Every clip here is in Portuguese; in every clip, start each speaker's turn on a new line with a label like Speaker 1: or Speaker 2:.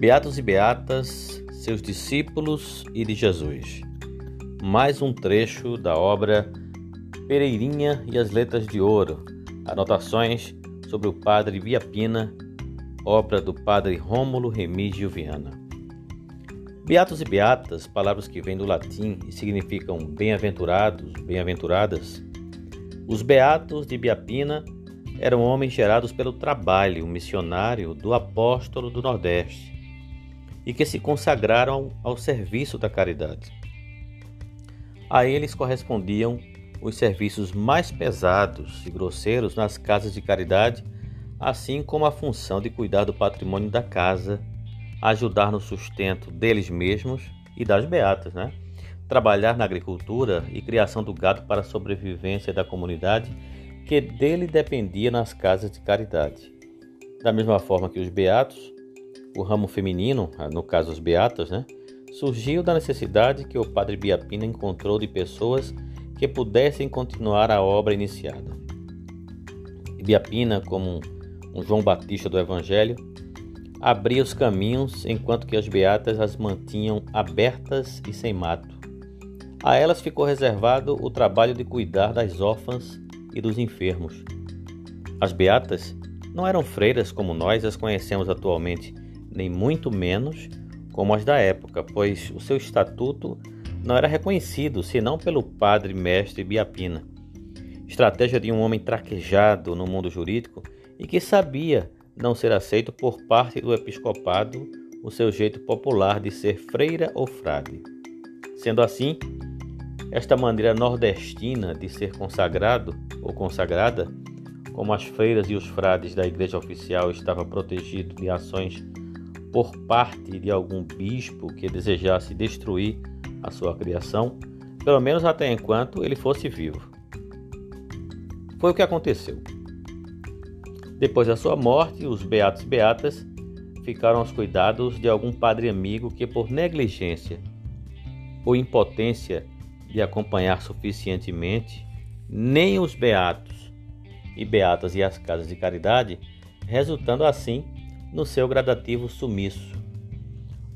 Speaker 1: Beatos e Beatas, seus discípulos e de Jesus. Mais um trecho da obra Pereirinha e as Letras de Ouro. Anotações sobre o Padre Via Pina, obra do Padre Rômulo Remígio Viana. Beatos e Beatas, palavras que vêm do latim e significam bem-aventurados, bem-aventuradas. Os Beatos de Biapina eram homens gerados pelo trabalho missionário do apóstolo do Nordeste e que se consagraram ao serviço da caridade. A eles correspondiam os serviços mais pesados e grosseiros nas casas de caridade, assim como a função de cuidar do patrimônio da casa, ajudar no sustento deles mesmos e das beatas, né? Trabalhar na agricultura e criação do gado para a sobrevivência da comunidade que dele dependia nas casas de caridade. Da mesma forma que os beatos, o ramo feminino, ah, no caso os beatas, né, surgiu da necessidade que o padre Biapina encontrou de pessoas que pudessem continuar a obra iniciada. Biapina, como um João Batista do Evangelho, abria os caminhos enquanto que as beatas as mantinham abertas e sem mato. A elas ficou reservado o trabalho de cuidar das órfãs e dos enfermos. As beatas não eram freiras como nós as conhecemos atualmente, nem muito menos como as da época, pois o seu estatuto não era reconhecido senão pelo padre mestre Biapina. Estratégia de um homem traquejado no mundo jurídico e que sabia não ser aceito por parte do episcopado o seu jeito popular de ser freira ou frade. Sendo assim, esta maneira nordestina de ser consagrado ou consagrada, como as freiras e os frades da igreja oficial estava protegido de ações por parte de algum bispo que desejasse destruir a sua criação, pelo menos até enquanto ele fosse vivo. Foi o que aconteceu. Depois da sua morte, os beatos e beatas ficaram aos cuidados de algum padre amigo que, por negligência ou impotência de acompanhar suficientemente, nem os beatos e beatas e as casas de caridade, resultando assim no seu gradativo sumiço.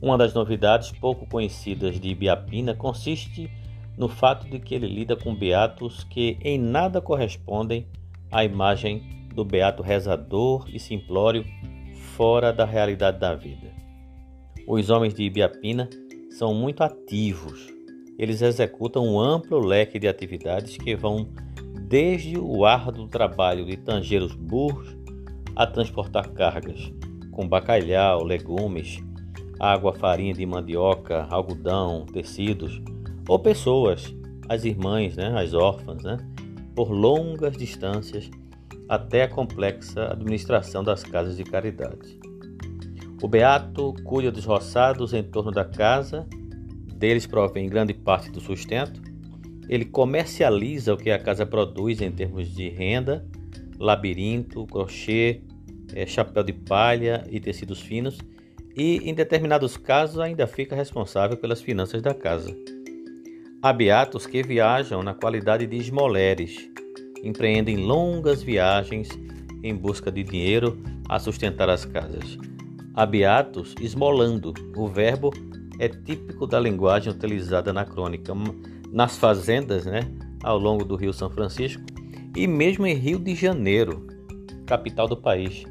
Speaker 1: Uma das novidades pouco conhecidas de Ibiapina consiste no fato de que ele lida com beatos que em nada correspondem à imagem do beato rezador e simplório fora da realidade da vida. Os homens de Ibiapina são muito ativos. Eles executam um amplo leque de atividades que vão desde o árduo trabalho de tanger os burros a transportar cargas, com bacalhau, legumes, água, farinha de mandioca, algodão, tecidos, ou pessoas, as irmãs, né, as órfãs, né, por longas distâncias até a complexa administração das casas de caridade. O beato cuida dos roçados em torno da casa, deles provém grande parte do sustento. Ele comercializa o que a casa produz em termos de renda, labirinto, crochê, é, chapéu de palha e tecidos finos, e em determinados casos ainda fica responsável pelas finanças da casa. Há beatos que viajam na qualidade de esmoleres, empreendem longas viagens em busca de dinheiro a sustentar as casas. Há beatos esmolando, o verbo é típico da linguagem utilizada na crônica, nas fazendas, né, ao longo do Rio São Francisco e mesmo em Rio de Janeiro, capital do país.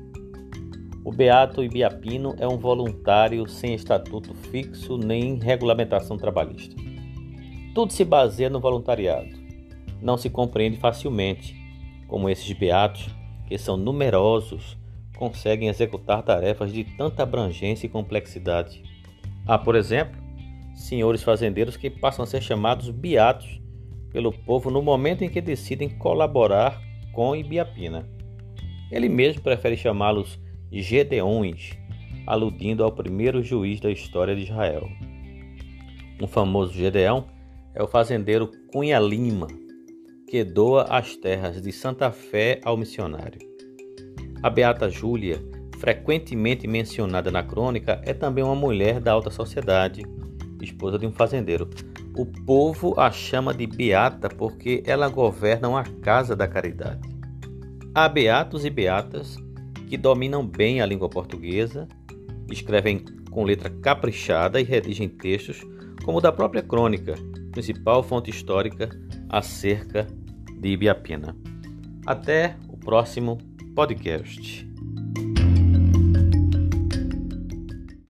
Speaker 1: O Beato Ibiapino é um voluntário sem estatuto fixo nem regulamentação trabalhista. Tudo se baseia no voluntariado. Não se compreende facilmente como esses beatos, que são numerosos, conseguem executar tarefas de tanta abrangência e complexidade. Há, por exemplo, senhores fazendeiros que passam a ser chamados beatos pelo povo no momento em que decidem colaborar com Ibiapina. Ele mesmo prefere chamá-los Gedeões, aludindo ao primeiro juiz da história de Israel. Um famoso Gedeão é o fazendeiro Cunha Lima, que doa as terras de Santa Fé ao missionário. A Beata Júlia, frequentemente mencionada na crônica, é também uma mulher da alta sociedade, esposa de um fazendeiro. O povo a chama de Beata porque ela governa uma casa da caridade. Há beatos e beatas que dominam bem a língua portuguesa, escrevem com letra caprichada e redigem textos como o da própria crônica, principal fonte histórica acerca de Ibiapina. Até o próximo podcast.